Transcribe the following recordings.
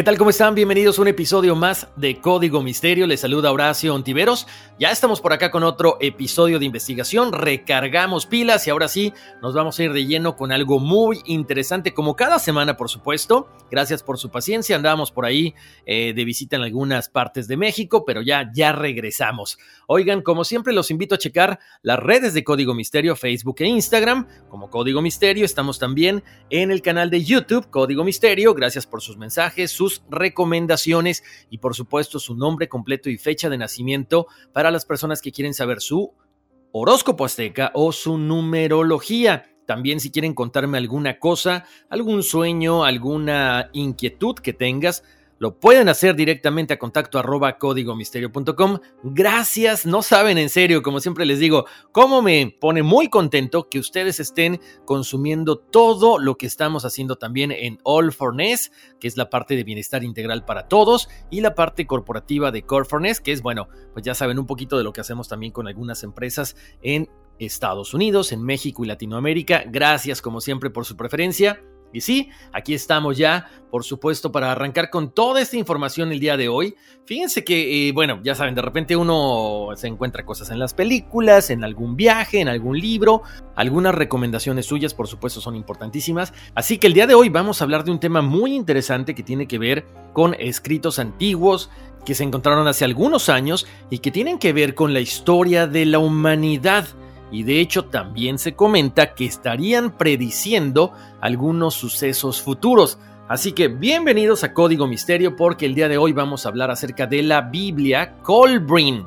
¿Qué tal? ¿Cómo están? Bienvenidos a un episodio más de Código Misterio. Les saluda Horacio Ontiveros. Ya estamos por acá con otro episodio de investigación. Recargamos pilas y ahora sí nos vamos a ir de lleno con algo muy interesante, como cada semana, por supuesto. Gracias por su paciencia. Andábamos por ahí eh, de visita en algunas partes de México, pero ya, ya regresamos. Oigan, como siempre, los invito a checar las redes de Código Misterio, Facebook e Instagram. Como Código Misterio, estamos también en el canal de YouTube, Código Misterio. Gracias por sus mensajes, sus recomendaciones y por supuesto su nombre completo y fecha de nacimiento para las personas que quieren saber su horóscopo azteca o su numerología. También si quieren contarme alguna cosa, algún sueño, alguna inquietud que tengas, lo pueden hacer directamente a contacto arroba códigomisterio.com. Gracias, no saben en serio, como siempre les digo, cómo me pone muy contento que ustedes estén consumiendo todo lo que estamos haciendo también en All for Ness, que es la parte de bienestar integral para todos, y la parte corporativa de Core for Ness, que es, bueno, pues ya saben un poquito de lo que hacemos también con algunas empresas en Estados Unidos, en México y Latinoamérica. Gracias como siempre por su preferencia. Y sí, aquí estamos ya, por supuesto, para arrancar con toda esta información el día de hoy. Fíjense que, eh, bueno, ya saben, de repente uno se encuentra cosas en las películas, en algún viaje, en algún libro. Algunas recomendaciones suyas, por supuesto, son importantísimas. Así que el día de hoy vamos a hablar de un tema muy interesante que tiene que ver con escritos antiguos que se encontraron hace algunos años y que tienen que ver con la historia de la humanidad y de hecho también se comenta que estarían prediciendo algunos sucesos futuros. Así que bienvenidos a Código Misterio porque el día de hoy vamos a hablar acerca de la Biblia Colbrin.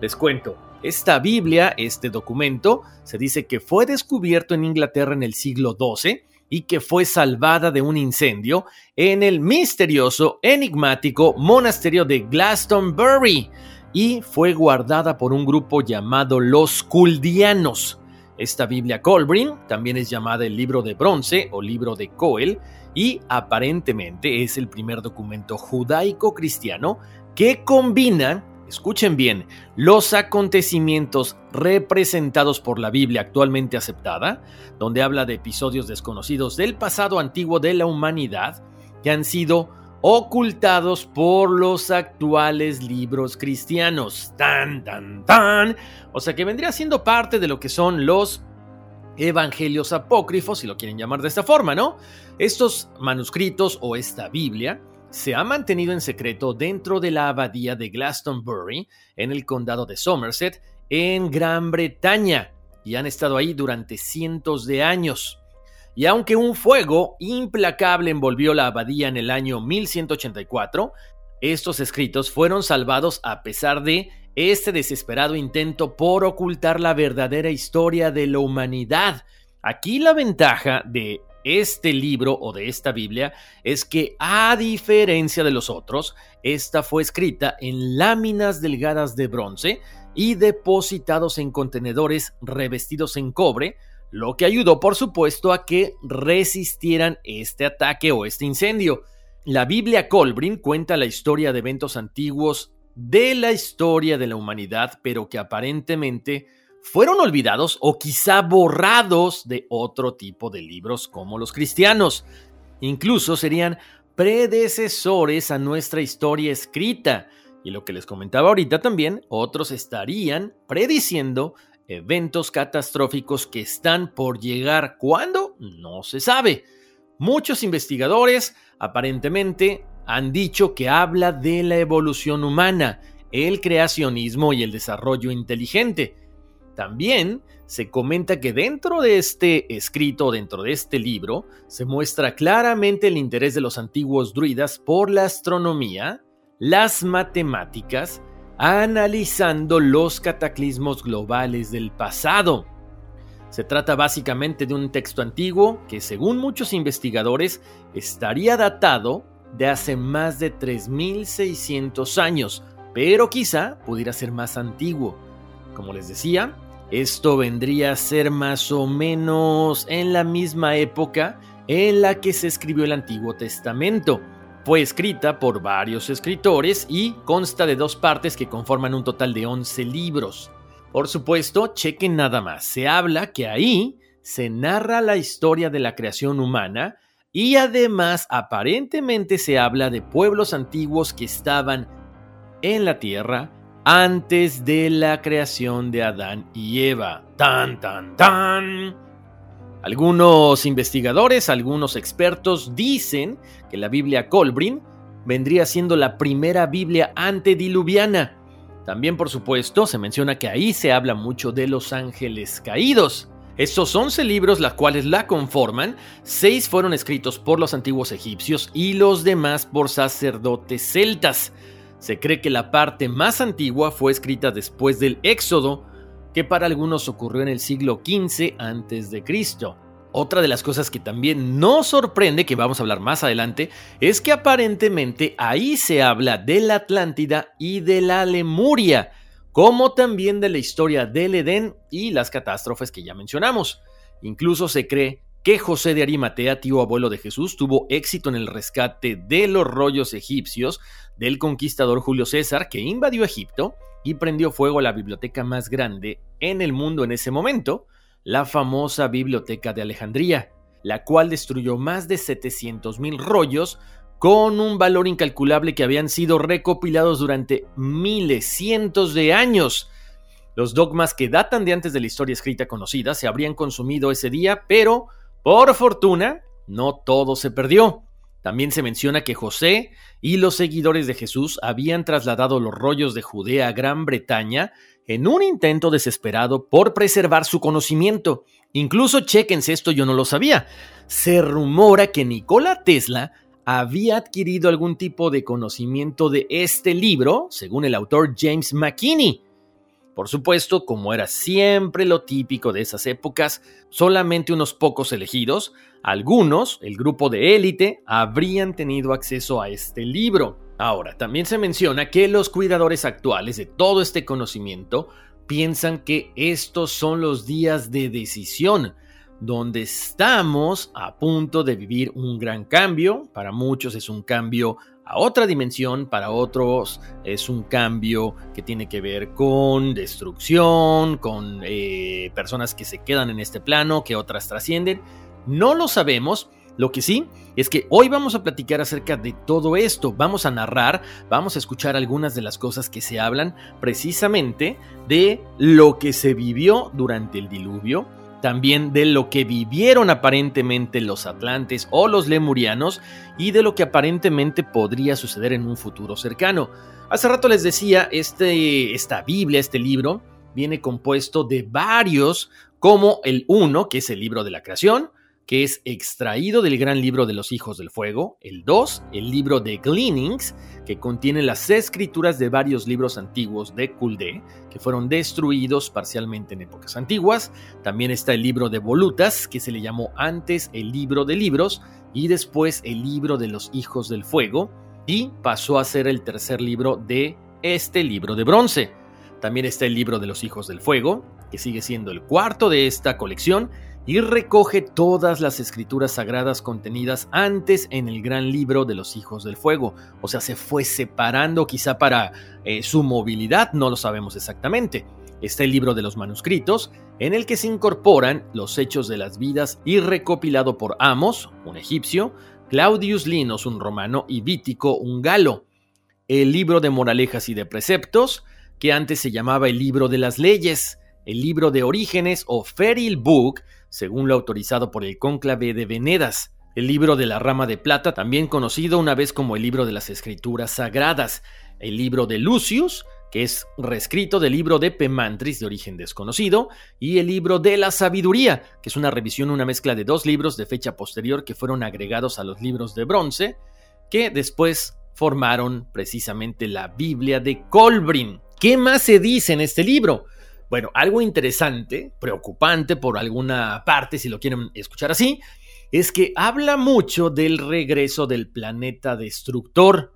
Les cuento, esta Biblia, este documento, se dice que fue descubierto en Inglaterra en el siglo XII y que fue salvada de un incendio en el misterioso, enigmático monasterio de Glastonbury y fue guardada por un grupo llamado los Culdianos. Esta Biblia Colbrin también es llamada el libro de bronce o libro de Coel y aparentemente es el primer documento judaico cristiano que combina, escuchen bien, los acontecimientos representados por la Biblia actualmente aceptada, donde habla de episodios desconocidos del pasado antiguo de la humanidad que han sido ocultados por los actuales libros cristianos. Tan, tan, tan. O sea que vendría siendo parte de lo que son los evangelios apócrifos, si lo quieren llamar de esta forma, ¿no? Estos manuscritos o esta Biblia se ha mantenido en secreto dentro de la abadía de Glastonbury, en el condado de Somerset, en Gran Bretaña, y han estado ahí durante cientos de años y aunque un fuego implacable envolvió la abadía en el año 1184, estos escritos fueron salvados a pesar de este desesperado intento por ocultar la verdadera historia de la humanidad. Aquí la ventaja de este libro o de esta Biblia es que, a diferencia de los otros, esta fue escrita en láminas delgadas de bronce y depositados en contenedores revestidos en cobre, lo que ayudó por supuesto a que resistieran este ataque o este incendio. La Biblia Colbrin cuenta la historia de eventos antiguos de la historia de la humanidad, pero que aparentemente fueron olvidados o quizá borrados de otro tipo de libros como los cristianos. Incluso serían predecesores a nuestra historia escrita. Y lo que les comentaba ahorita también, otros estarían prediciendo eventos catastróficos que están por llegar. ¿Cuándo? No se sabe. Muchos investigadores aparentemente han dicho que habla de la evolución humana, el creacionismo y el desarrollo inteligente. También se comenta que dentro de este escrito, dentro de este libro, se muestra claramente el interés de los antiguos druidas por la astronomía, las matemáticas, analizando los cataclismos globales del pasado. Se trata básicamente de un texto antiguo que, según muchos investigadores, estaría datado de hace más de 3600 años, pero quizá pudiera ser más antiguo. Como les decía, esto vendría a ser más o menos en la misma época en la que se escribió el Antiguo Testamento. Fue escrita por varios escritores y consta de dos partes que conforman un total de 11 libros. Por supuesto, chequen nada más, se habla que ahí se narra la historia de la creación humana y además aparentemente se habla de pueblos antiguos que estaban en la tierra antes de la creación de Adán y Eva. Tan, tan, tan. Algunos investigadores, algunos expertos dicen que la Biblia Colbrin vendría siendo la primera Biblia antediluviana. También, por supuesto, se menciona que ahí se habla mucho de los ángeles caídos. Estos 11 libros, los cuales la conforman, seis fueron escritos por los antiguos egipcios y los demás por sacerdotes celtas. Se cree que la parte más antigua fue escrita después del Éxodo, que para algunos ocurrió en el siglo XV a.C. Otra de las cosas que también nos sorprende, que vamos a hablar más adelante, es que aparentemente ahí se habla de la Atlántida y de la Lemuria, como también de la historia del Edén y las catástrofes que ya mencionamos. Incluso se cree que José de Arimatea, tío abuelo de Jesús, tuvo éxito en el rescate de los rollos egipcios del conquistador Julio César, que invadió Egipto y prendió fuego a la biblioteca más grande en el mundo en ese momento, la famosa Biblioteca de Alejandría, la cual destruyó más de 700.000 rollos con un valor incalculable que habían sido recopilados durante miles, cientos de años. Los dogmas que datan de antes de la historia escrita conocida se habrían consumido ese día, pero por fortuna, no todo se perdió. También se menciona que José y los seguidores de Jesús habían trasladado los rollos de Judea a Gran Bretaña en un intento desesperado por preservar su conocimiento. Incluso, chequense esto, yo no lo sabía. Se rumora que Nikola Tesla había adquirido algún tipo de conocimiento de este libro, según el autor James McKinney. Por supuesto, como era siempre lo típico de esas épocas, solamente unos pocos elegidos, algunos, el grupo de élite, habrían tenido acceso a este libro. Ahora, también se menciona que los cuidadores actuales de todo este conocimiento piensan que estos son los días de decisión, donde estamos a punto de vivir un gran cambio. Para muchos es un cambio a otra dimensión, para otros es un cambio que tiene que ver con destrucción, con eh, personas que se quedan en este plano, que otras trascienden. No lo sabemos. Lo que sí es que hoy vamos a platicar acerca de todo esto, vamos a narrar, vamos a escuchar algunas de las cosas que se hablan precisamente de lo que se vivió durante el diluvio, también de lo que vivieron aparentemente los atlantes o los lemurianos y de lo que aparentemente podría suceder en un futuro cercano. Hace rato les decía, este, esta Biblia, este libro, viene compuesto de varios, como el uno, que es el libro de la creación, que es extraído del gran libro de los hijos del fuego, el 2, el libro de Gleanings, que contiene las escrituras de varios libros antiguos de Kuldé, que fueron destruidos parcialmente en épocas antiguas, también está el libro de Volutas, que se le llamó antes el libro de libros, y después el libro de los hijos del fuego, y pasó a ser el tercer libro de este libro de bronce. También está el libro de los hijos del fuego, que sigue siendo el cuarto de esta colección, y recoge todas las escrituras sagradas contenidas antes en el gran libro de los hijos del fuego. O sea, se fue separando quizá para eh, su movilidad, no lo sabemos exactamente. Está el libro de los manuscritos, en el que se incorporan los hechos de las vidas y recopilado por Amos, un egipcio, Claudius Linos, un romano, y Vítico, un galo. El libro de moralejas y de preceptos, que antes se llamaba el libro de las leyes, el libro de orígenes o Feril Book, según lo autorizado por el cónclave de Venedas, el libro de la rama de plata, también conocido una vez como el libro de las escrituras sagradas, el libro de Lucius, que es reescrito del libro de Pemantris de origen desconocido, y el libro de la sabiduría, que es una revisión, una mezcla de dos libros de fecha posterior que fueron agregados a los libros de bronce, que después formaron precisamente la Biblia de Colbrin. ¿Qué más se dice en este libro? Bueno, algo interesante, preocupante por alguna parte, si lo quieren escuchar así, es que habla mucho del regreso del planeta destructor,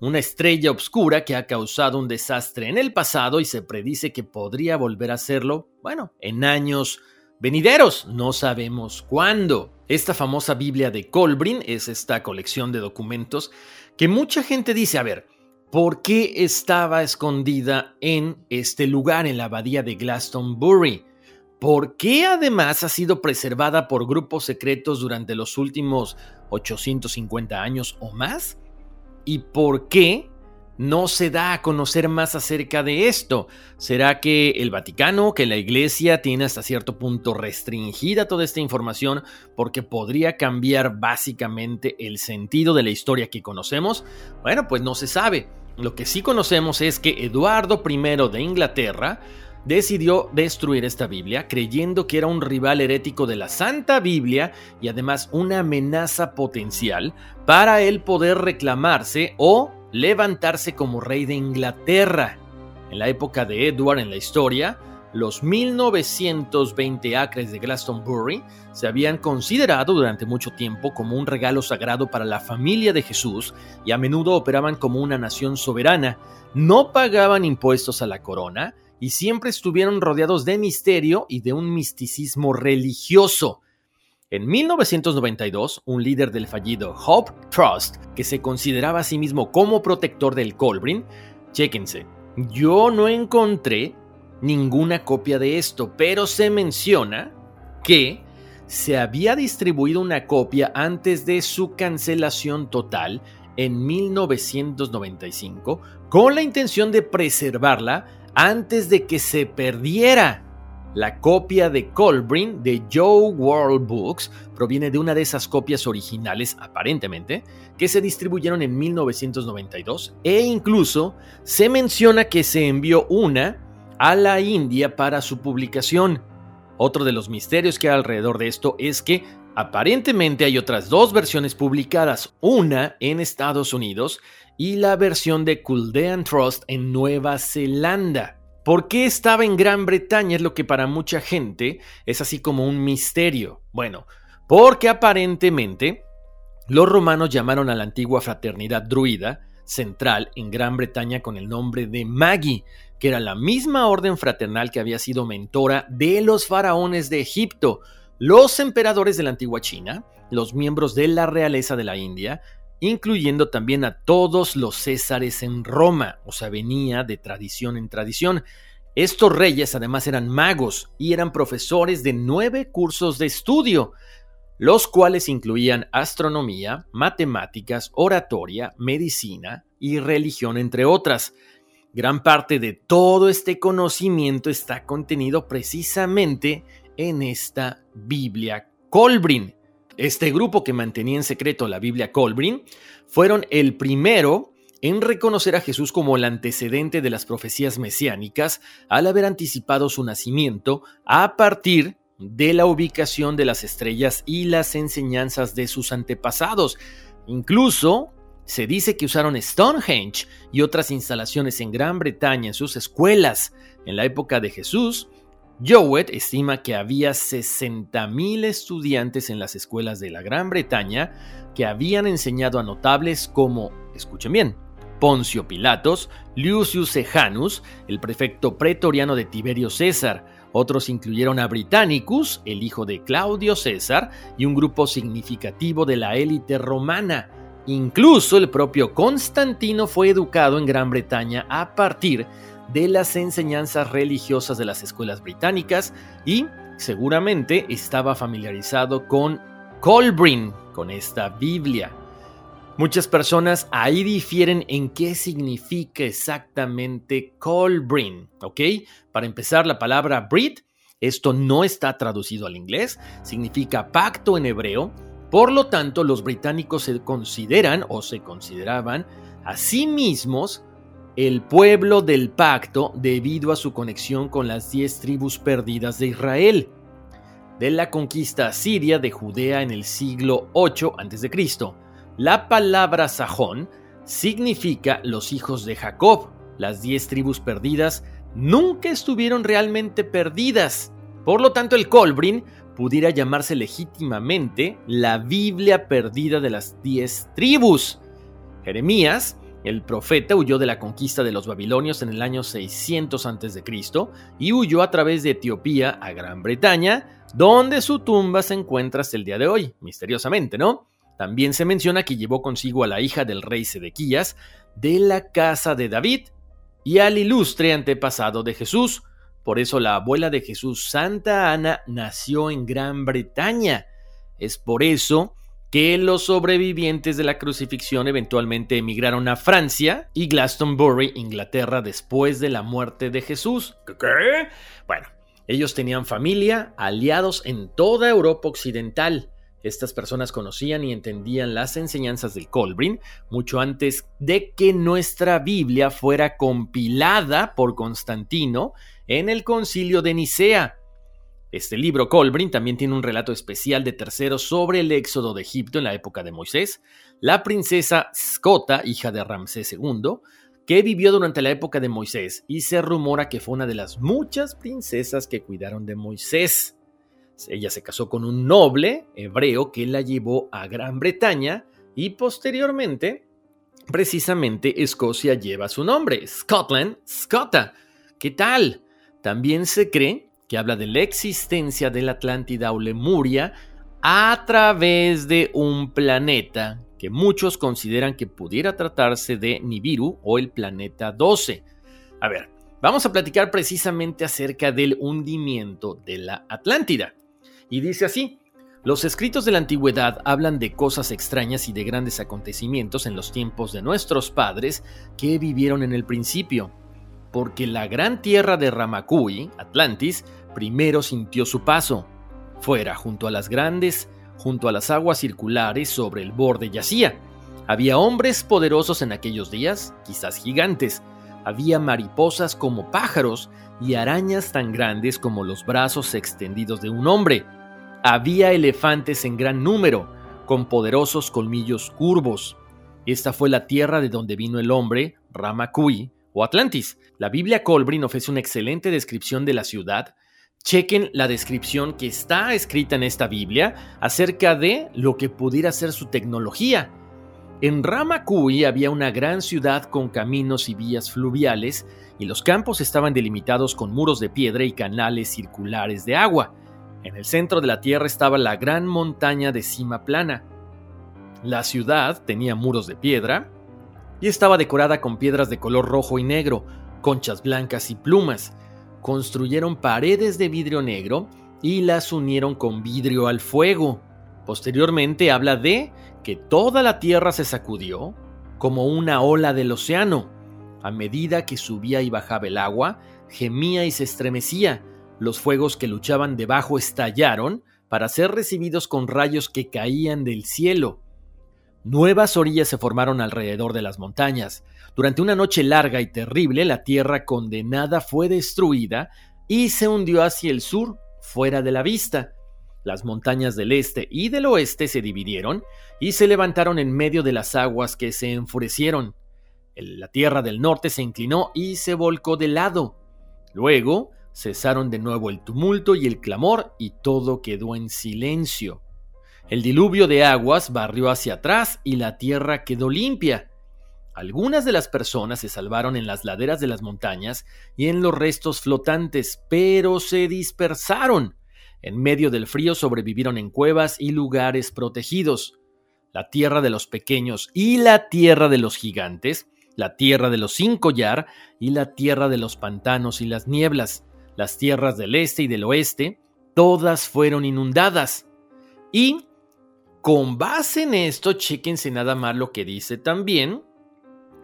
una estrella oscura que ha causado un desastre en el pasado y se predice que podría volver a hacerlo, bueno, en años venideros, no sabemos cuándo. Esta famosa Biblia de Colbrin es esta colección de documentos que mucha gente dice, a ver, por qué estaba escondida en este lugar, en la abadía de Glastonbury. ¿Por qué además ha sido preservada por grupos secretos durante los últimos 850 años o más? ¿Y por qué no se da a conocer más acerca de esto? ¿Será que el Vaticano, que la Iglesia tiene hasta cierto punto restringida toda esta información porque podría cambiar básicamente el sentido de la historia que conocemos? Bueno, pues no se sabe. Lo que sí conocemos es que Eduardo I de Inglaterra decidió destruir esta Biblia creyendo que era un rival herético de la Santa Biblia y además una amenaza potencial para él poder reclamarse o levantarse como rey de Inglaterra. En la época de Edward en la historia, los 1920 acres de Glastonbury se habían considerado durante mucho tiempo como un regalo sagrado para la familia de Jesús y a menudo operaban como una nación soberana, no pagaban impuestos a la corona y siempre estuvieron rodeados de misterio y de un misticismo religioso. En 1992, un líder del fallido Hope Trust, que se consideraba a sí mismo como protector del Colbrin, chéquense, yo no encontré ninguna copia de esto, pero se menciona que se había distribuido una copia antes de su cancelación total en 1995 con la intención de preservarla antes de que se perdiera. La copia de Colbrin de Joe World Books proviene de una de esas copias originales, aparentemente, que se distribuyeron en 1992 e incluso se menciona que se envió una a la India para su publicación. Otro de los misterios que hay alrededor de esto es que aparentemente hay otras dos versiones publicadas, una en Estados Unidos y la versión de Culdean Trust en Nueva Zelanda. ¿Por qué estaba en Gran Bretaña? Es lo que para mucha gente es así como un misterio. Bueno, porque aparentemente los romanos llamaron a la antigua fraternidad druida central en Gran Bretaña con el nombre de Magi, que era la misma orden fraternal que había sido mentora de los faraones de Egipto, los emperadores de la antigua China, los miembros de la realeza de la India, incluyendo también a todos los césares en Roma, o sea, venía de tradición en tradición. Estos reyes además eran magos y eran profesores de nueve cursos de estudio, los cuales incluían astronomía, matemáticas, oratoria, medicina y religión, entre otras. Gran parte de todo este conocimiento está contenido precisamente en esta Biblia Colbrin. Este grupo que mantenía en secreto la Biblia Colbrin fueron el primero en reconocer a Jesús como el antecedente de las profecías mesiánicas al haber anticipado su nacimiento a partir de la ubicación de las estrellas y las enseñanzas de sus antepasados. Incluso se dice que usaron Stonehenge y otras instalaciones en Gran Bretaña en sus escuelas. En la época de Jesús, Jowett estima que había 60.000 estudiantes en las escuelas de la Gran Bretaña que habían enseñado a notables como, escuchen bien, Poncio Pilatos, Lucius Sejanus, el prefecto pretoriano de Tiberio César, Otros incluyeron a Britannicus, el hijo de Claudio César, y un grupo significativo de la élite romana. Incluso el propio Constantino fue educado en Gran Bretaña a partir de las enseñanzas religiosas de las escuelas británicas y seguramente estaba familiarizado con Colbrin, con esta Biblia. Muchas personas ahí difieren en qué significa exactamente Colbrin, ¿ok? Para empezar, la palabra Brit, esto no está traducido al inglés, significa pacto en hebreo, por lo tanto los británicos se consideran o se consideraban a sí mismos el pueblo del pacto debido a su conexión con las diez tribus perdidas de Israel. De la conquista siria de Judea en el siglo 8 a.C., la palabra sajón significa los hijos de Jacob. Las diez tribus perdidas nunca estuvieron realmente perdidas. Por lo tanto, el Colbrin pudiera llamarse legítimamente la Biblia perdida de las diez tribus. Jeremías el profeta huyó de la conquista de los babilonios en el año 600 a.C. y huyó a través de Etiopía a Gran Bretaña, donde su tumba se encuentra hasta el día de hoy, misteriosamente, ¿no? También se menciona que llevó consigo a la hija del rey Sedequías de la casa de David y al ilustre antepasado de Jesús. Por eso la abuela de Jesús, Santa Ana, nació en Gran Bretaña. Es por eso que los sobrevivientes de la crucifixión eventualmente emigraron a Francia y Glastonbury, Inglaterra, después de la muerte de Jesús. ¿Qué? Bueno, ellos tenían familia, aliados en toda Europa Occidental. Estas personas conocían y entendían las enseñanzas del Colbrin mucho antes de que nuestra Biblia fuera compilada por Constantino en el concilio de Nicea. Este libro, Colbrin, también tiene un relato especial de terceros sobre el éxodo de Egipto en la época de Moisés, la princesa Scota, hija de Ramsés II, que vivió durante la época de Moisés y se rumora que fue una de las muchas princesas que cuidaron de Moisés. Ella se casó con un noble hebreo que la llevó a Gran Bretaña y posteriormente, precisamente, Escocia lleva su nombre, Scotland, Scota. ¿Qué tal? También se cree que habla de la existencia de la Atlántida o Lemuria a través de un planeta que muchos consideran que pudiera tratarse de Nibiru o el planeta 12. A ver, vamos a platicar precisamente acerca del hundimiento de la Atlántida. Y dice así, los escritos de la antigüedad hablan de cosas extrañas y de grandes acontecimientos en los tiempos de nuestros padres que vivieron en el principio, porque la gran tierra de Ramakui, Atlantis, primero sintió su paso. Fuera, junto a las grandes, junto a las aguas circulares sobre el borde yacía. Había hombres poderosos en aquellos días, quizás gigantes. Había mariposas como pájaros y arañas tan grandes como los brazos extendidos de un hombre. Había elefantes en gran número, con poderosos colmillos curvos. Esta fue la tierra de donde vino el hombre, Ramakui, o Atlantis. La Biblia Colbrin ofrece una excelente descripción de la ciudad, Chequen la descripción que está escrita en esta Biblia acerca de lo que pudiera ser su tecnología. En Ramakui había una gran ciudad con caminos y vías fluviales y los campos estaban delimitados con muros de piedra y canales circulares de agua. En el centro de la tierra estaba la gran montaña de cima plana. La ciudad tenía muros de piedra y estaba decorada con piedras de color rojo y negro, conchas blancas y plumas construyeron paredes de vidrio negro y las unieron con vidrio al fuego. Posteriormente habla de que toda la tierra se sacudió como una ola del océano. A medida que subía y bajaba el agua, gemía y se estremecía. Los fuegos que luchaban debajo estallaron para ser recibidos con rayos que caían del cielo. Nuevas orillas se formaron alrededor de las montañas. Durante una noche larga y terrible, la tierra condenada fue destruida y se hundió hacia el sur, fuera de la vista. Las montañas del este y del oeste se dividieron y se levantaron en medio de las aguas que se enfurecieron. La tierra del norte se inclinó y se volcó de lado. Luego cesaron de nuevo el tumulto y el clamor y todo quedó en silencio. El diluvio de aguas barrió hacia atrás y la tierra quedó limpia. Algunas de las personas se salvaron en las laderas de las montañas y en los restos flotantes, pero se dispersaron. En medio del frío sobrevivieron en cuevas y lugares protegidos. La tierra de los pequeños y la tierra de los gigantes, la tierra de los sin collar y la tierra de los pantanos y las nieblas, las tierras del este y del oeste, todas fueron inundadas. Y con base en esto, chéquense nada más lo que dice también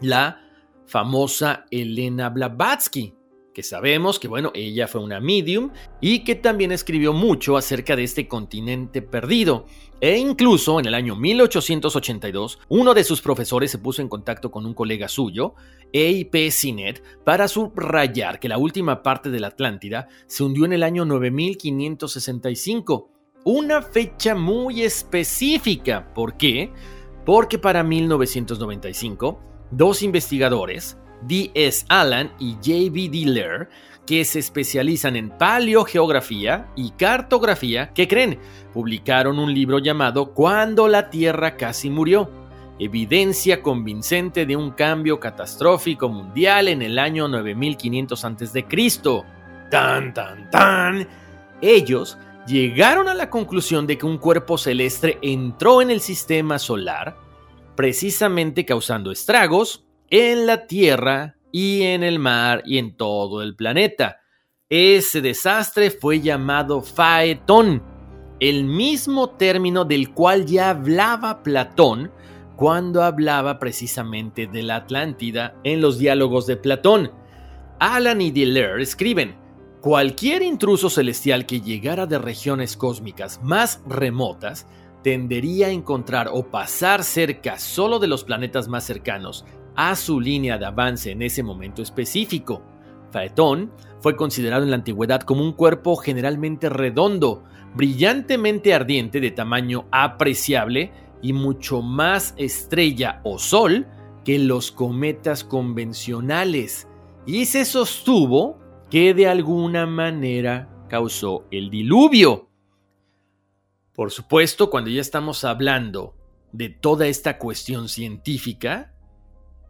la famosa Elena Blavatsky, que sabemos que, bueno, ella fue una medium y que también escribió mucho acerca de este continente perdido. E incluso en el año 1882, uno de sus profesores se puso en contacto con un colega suyo, E.I.P. Sinet, para subrayar que la última parte de la Atlántida se hundió en el año 9565 una fecha muy específica. ¿Por qué? Porque para 1995, dos investigadores, D.S. Allen y J.B. Diller, que se especializan en paleogeografía y cartografía, que creen, publicaron un libro llamado Cuando la Tierra casi murió, evidencia convincente de un cambio catastrófico mundial en el año 9500 a.C. Tan, tan, tan. Ellos llegaron a la conclusión de que un cuerpo celeste entró en el sistema solar, precisamente causando estragos en la Tierra y en el mar y en todo el planeta. Ese desastre fue llamado Faetón, el mismo término del cual ya hablaba Platón cuando hablaba precisamente de la Atlántida en los diálogos de Platón. Alan y Diller escriben, Cualquier intruso celestial que llegara de regiones cósmicas más remotas tendería a encontrar o pasar cerca solo de los planetas más cercanos a su línea de avance en ese momento específico. Faetón fue considerado en la antigüedad como un cuerpo generalmente redondo, brillantemente ardiente de tamaño apreciable y mucho más estrella o sol que los cometas convencionales, y se sostuvo que de alguna manera causó el diluvio. Por supuesto, cuando ya estamos hablando de toda esta cuestión científica,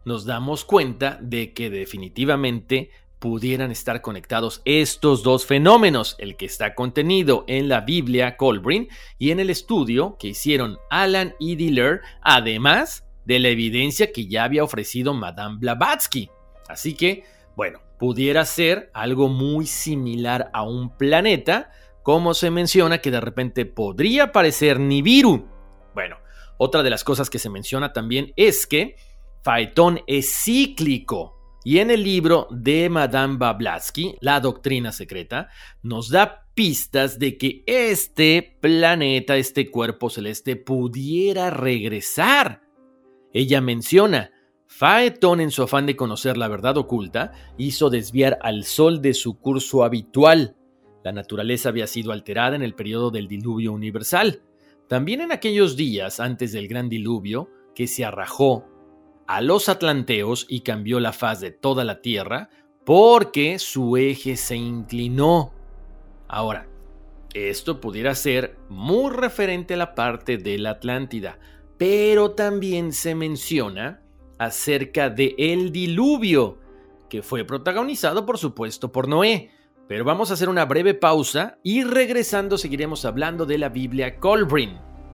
nos damos cuenta de que definitivamente pudieran estar conectados estos dos fenómenos, el que está contenido en la Biblia Colbrin y en el estudio que hicieron Alan y Diller, además de la evidencia que ya había ofrecido Madame Blavatsky. Así que, bueno, pudiera ser algo muy similar a un planeta, como se menciona que de repente podría parecer Nibiru. Bueno, otra de las cosas que se menciona también es que Faetón es cíclico. Y en el libro de Madame Blavatsky, La Doctrina Secreta, nos da pistas de que este planeta, este cuerpo celeste, pudiera regresar. Ella menciona, Faetón, en su afán de conocer la verdad oculta, hizo desviar al Sol de su curso habitual. La naturaleza había sido alterada en el periodo del diluvio universal. También en aquellos días antes del gran diluvio, que se arrajó a los atlanteos y cambió la faz de toda la tierra, porque su eje se inclinó. Ahora, esto pudiera ser muy referente a la parte de la Atlántida, pero también se menciona acerca de el diluvio, que fue protagonizado por supuesto por Noé. Pero vamos a hacer una breve pausa y regresando seguiremos hablando de la Biblia Colbrin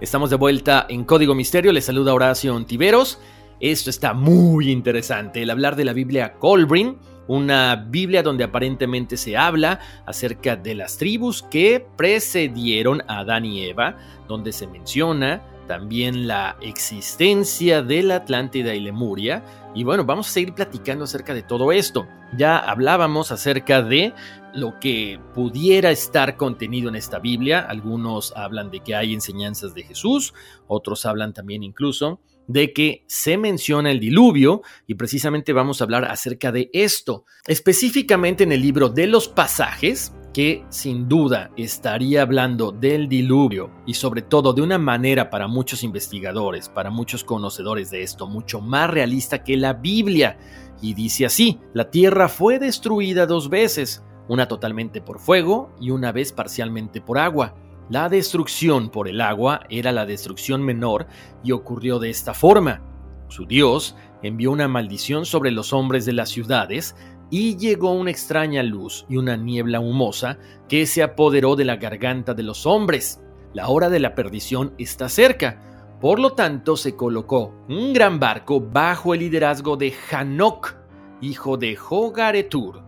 Estamos de vuelta en Código Misterio, les saluda Horacio Ontiveros. Esto está muy interesante, el hablar de la Biblia Colbrin, una Biblia donde aparentemente se habla acerca de las tribus que precedieron a Adán y Eva, donde se menciona también la existencia de la Atlántida y Lemuria. Y bueno, vamos a seguir platicando acerca de todo esto. Ya hablábamos acerca de lo que pudiera estar contenido en esta Biblia. Algunos hablan de que hay enseñanzas de Jesús, otros hablan también incluso de que se menciona el diluvio y precisamente vamos a hablar acerca de esto. Específicamente en el libro de los pasajes, que sin duda estaría hablando del diluvio y sobre todo de una manera para muchos investigadores, para muchos conocedores de esto, mucho más realista que la Biblia. Y dice así, la tierra fue destruida dos veces, una totalmente por fuego y una vez parcialmente por agua. La destrucción por el agua era la destrucción menor y ocurrió de esta forma. Su Dios envió una maldición sobre los hombres de las ciudades y llegó una extraña luz y una niebla humosa que se apoderó de la garganta de los hombres. La hora de la perdición está cerca. Por lo tanto, se colocó un gran barco bajo el liderazgo de Hanok, hijo de Jogaretur,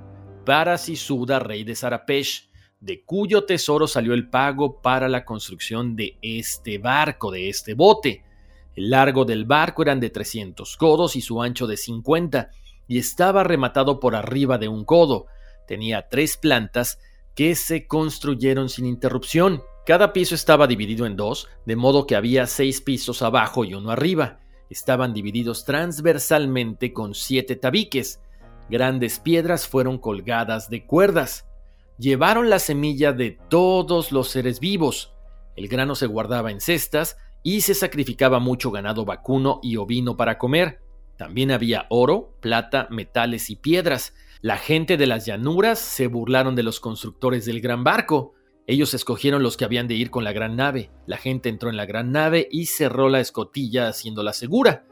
para Sisuda, rey de Sarapesh, de cuyo tesoro salió el pago para la construcción de este barco, de este bote. El largo del barco eran de 300 codos y su ancho de 50, y estaba rematado por arriba de un codo. Tenía tres plantas que se construyeron sin interrupción. Cada piso estaba dividido en dos, de modo que había seis pisos abajo y uno arriba. Estaban divididos transversalmente con siete tabiques. Grandes piedras fueron colgadas de cuerdas. Llevaron la semilla de todos los seres vivos. El grano se guardaba en cestas y se sacrificaba mucho ganado vacuno y ovino para comer. También había oro, plata, metales y piedras. La gente de las llanuras se burlaron de los constructores del gran barco. Ellos escogieron los que habían de ir con la gran nave. La gente entró en la gran nave y cerró la escotilla haciéndola segura.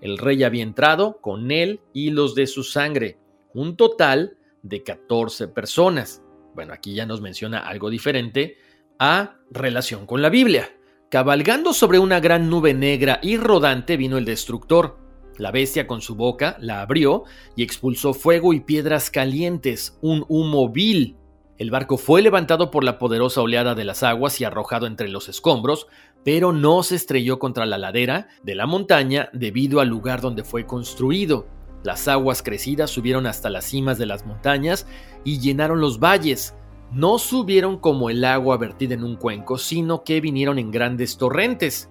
El rey había entrado con él y los de su sangre, un total de 14 personas. Bueno, aquí ya nos menciona algo diferente a relación con la Biblia. Cabalgando sobre una gran nube negra y rodante vino el destructor. La bestia con su boca la abrió y expulsó fuego y piedras calientes, un humo vil. El barco fue levantado por la poderosa oleada de las aguas y arrojado entre los escombros, pero no se estrelló contra la ladera de la montaña debido al lugar donde fue construido. Las aguas crecidas subieron hasta las cimas de las montañas y llenaron los valles. No subieron como el agua vertida en un cuenco, sino que vinieron en grandes torrentes.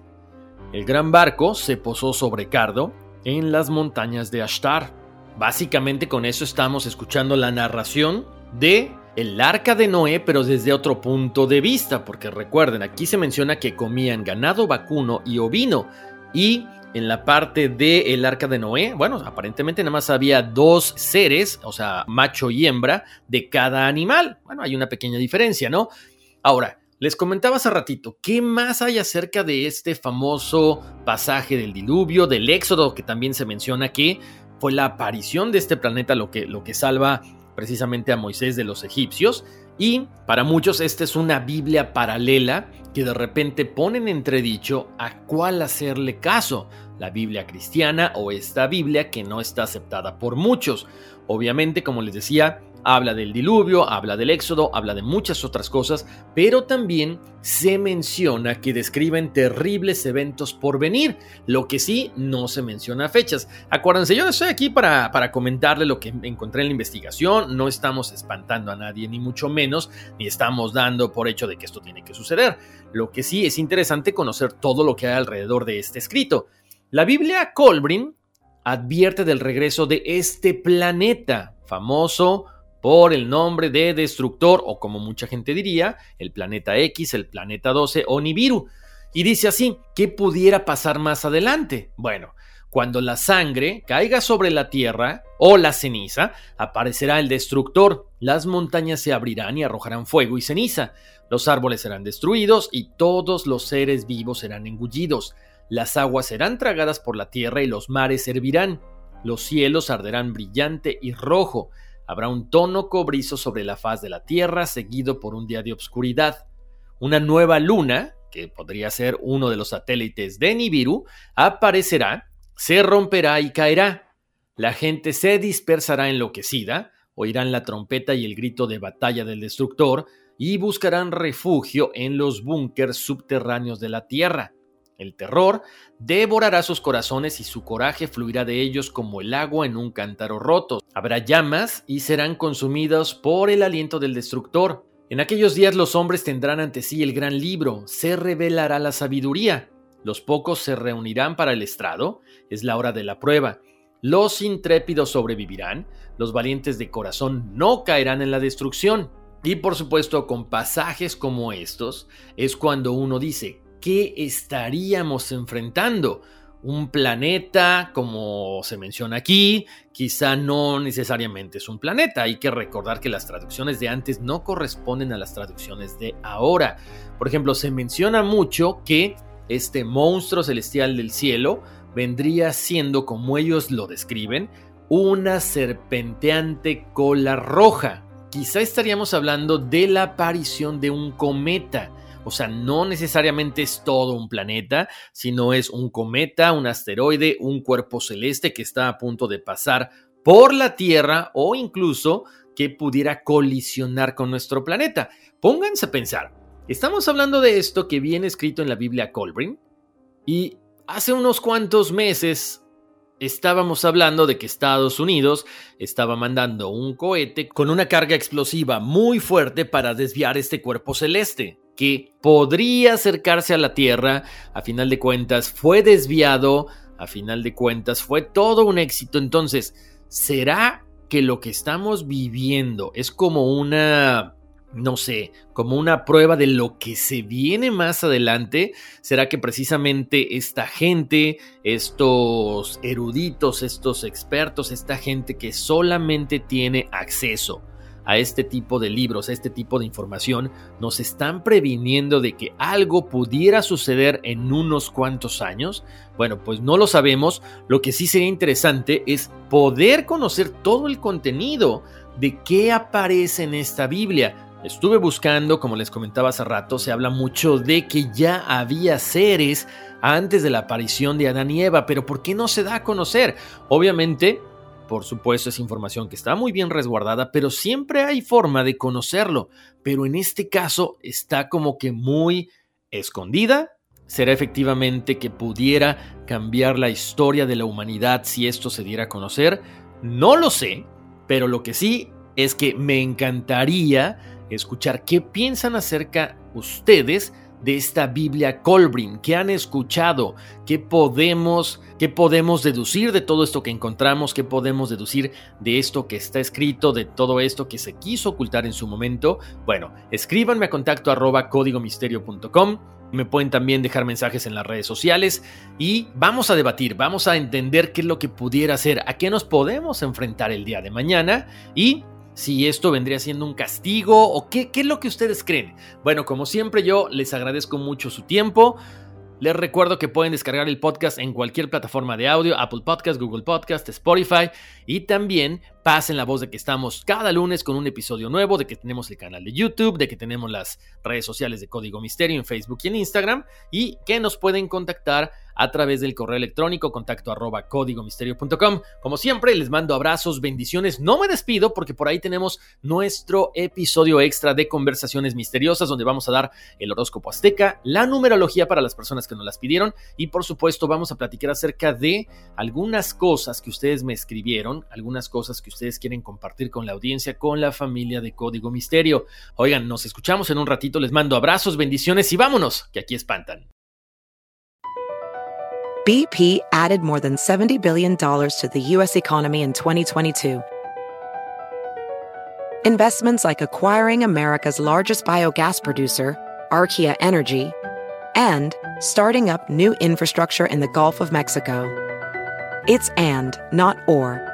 El gran barco se posó sobre Cardo, en las montañas de Ashtar. Básicamente con eso estamos escuchando la narración de el arca de Noé, pero desde otro punto de vista, porque recuerden, aquí se menciona que comían ganado vacuno y ovino, y en la parte del el arca de Noé, bueno, aparentemente nada más había dos seres, o sea, macho y hembra, de cada animal. Bueno, hay una pequeña diferencia, ¿no? Ahora, les comentaba hace ratito, ¿qué más hay acerca de este famoso pasaje del diluvio, del éxodo, que también se menciona que fue la aparición de este planeta lo que, lo que salva precisamente a Moisés de los egipcios? Y para muchos esta es una Biblia paralela que de repente ponen entredicho a cuál hacerle caso, la Biblia cristiana o esta Biblia que no está aceptada por muchos. Obviamente, como les decía, Habla del diluvio, habla del éxodo, habla de muchas otras cosas, pero también se menciona que describen terribles eventos por venir, lo que sí no se menciona fechas. Acuérdense, yo estoy aquí para, para comentarle lo que encontré en la investigación, no estamos espantando a nadie, ni mucho menos, ni estamos dando por hecho de que esto tiene que suceder. Lo que sí es interesante conocer todo lo que hay alrededor de este escrito. La Biblia Colbrin advierte del regreso de este planeta famoso por el nombre de Destructor, o como mucha gente diría, el planeta X, el planeta 12 o Nibiru. Y dice así, ¿qué pudiera pasar más adelante? Bueno, cuando la sangre caiga sobre la tierra o la ceniza, aparecerá el destructor, las montañas se abrirán y arrojarán fuego y ceniza, los árboles serán destruidos y todos los seres vivos serán engullidos, las aguas serán tragadas por la tierra y los mares hervirán, los cielos arderán brillante y rojo, Habrá un tono cobrizo sobre la faz de la Tierra, seguido por un día de obscuridad. Una nueva luna, que podría ser uno de los satélites de Nibiru, aparecerá, se romperá y caerá. La gente se dispersará enloquecida, oirán la trompeta y el grito de batalla del destructor, y buscarán refugio en los búnkers subterráneos de la Tierra. El terror devorará sus corazones y su coraje fluirá de ellos como el agua en un cántaro roto. Habrá llamas y serán consumidos por el aliento del destructor. En aquellos días los hombres tendrán ante sí el gran libro, se revelará la sabiduría. Los pocos se reunirán para el estrado, es la hora de la prueba. Los intrépidos sobrevivirán, los valientes de corazón no caerán en la destrucción. Y por supuesto, con pasajes como estos, es cuando uno dice, qué estaríamos enfrentando. Un planeta, como se menciona aquí, quizá no necesariamente es un planeta. Hay que recordar que las traducciones de antes no corresponden a las traducciones de ahora. Por ejemplo, se menciona mucho que este monstruo celestial del cielo vendría siendo, como ellos lo describen, una serpenteante cola roja. Quizá estaríamos hablando de la aparición de un cometa o sea, no necesariamente es todo un planeta, sino es un cometa, un asteroide, un cuerpo celeste que está a punto de pasar por la Tierra o incluso que pudiera colisionar con nuestro planeta. Pónganse a pensar, estamos hablando de esto que viene escrito en la Biblia Colbrin y hace unos cuantos meses estábamos hablando de que Estados Unidos estaba mandando un cohete con una carga explosiva muy fuerte para desviar este cuerpo celeste que podría acercarse a la Tierra, a final de cuentas fue desviado, a final de cuentas fue todo un éxito. Entonces, ¿será que lo que estamos viviendo es como una, no sé, como una prueba de lo que se viene más adelante? ¿Será que precisamente esta gente, estos eruditos, estos expertos, esta gente que solamente tiene acceso a este tipo de libros, a este tipo de información, nos están previniendo de que algo pudiera suceder en unos cuantos años? Bueno, pues no lo sabemos. Lo que sí sería interesante es poder conocer todo el contenido de qué aparece en esta Biblia. Estuve buscando, como les comentaba hace rato, se habla mucho de que ya había seres antes de la aparición de Adán y Eva, pero ¿por qué no se da a conocer? Obviamente, por supuesto, es información que está muy bien resguardada, pero siempre hay forma de conocerlo. Pero en este caso está como que muy escondida. ¿Será efectivamente que pudiera cambiar la historia de la humanidad si esto se diera a conocer? No lo sé, pero lo que sí es que me encantaría escuchar qué piensan acerca ustedes de esta Biblia Colbrin, qué han escuchado, qué podemos, qué podemos deducir de todo esto que encontramos, qué podemos deducir de esto que está escrito, de todo esto que se quiso ocultar en su momento. Bueno, escríbanme a contacto arroba códigomisterio.com. Me pueden también dejar mensajes en las redes sociales y vamos a debatir, vamos a entender qué es lo que pudiera ser, a qué nos podemos enfrentar el día de mañana y si esto vendría siendo un castigo o qué, qué es lo que ustedes creen. Bueno, como siempre yo les agradezco mucho su tiempo. Les recuerdo que pueden descargar el podcast en cualquier plataforma de audio, Apple Podcast, Google Podcast, Spotify y también pasen la voz de que estamos cada lunes con un episodio nuevo, de que tenemos el canal de YouTube, de que tenemos las redes sociales de Código Misterio en Facebook y en Instagram y que nos pueden contactar a través del correo electrónico contacto arroba códigomisterio.com. Como siempre, les mando abrazos, bendiciones. No me despido porque por ahí tenemos nuestro episodio extra de conversaciones misteriosas donde vamos a dar el horóscopo azteca, la numerología para las personas que nos las pidieron y por supuesto vamos a platicar acerca de algunas cosas que ustedes me escribieron, algunas cosas que ustedes quieren compartir con la audiencia, con la familia de Código Misterio. Oigan, nos escuchamos en un ratito, les mando abrazos, bendiciones y vámonos, que aquí espantan. BP added more than $70 billion to the U.S. economy in 2022. Investments like acquiring America's largest biogas producer, Archaea Energy, and starting up new infrastructure in the Gulf of Mexico. It's and, not or.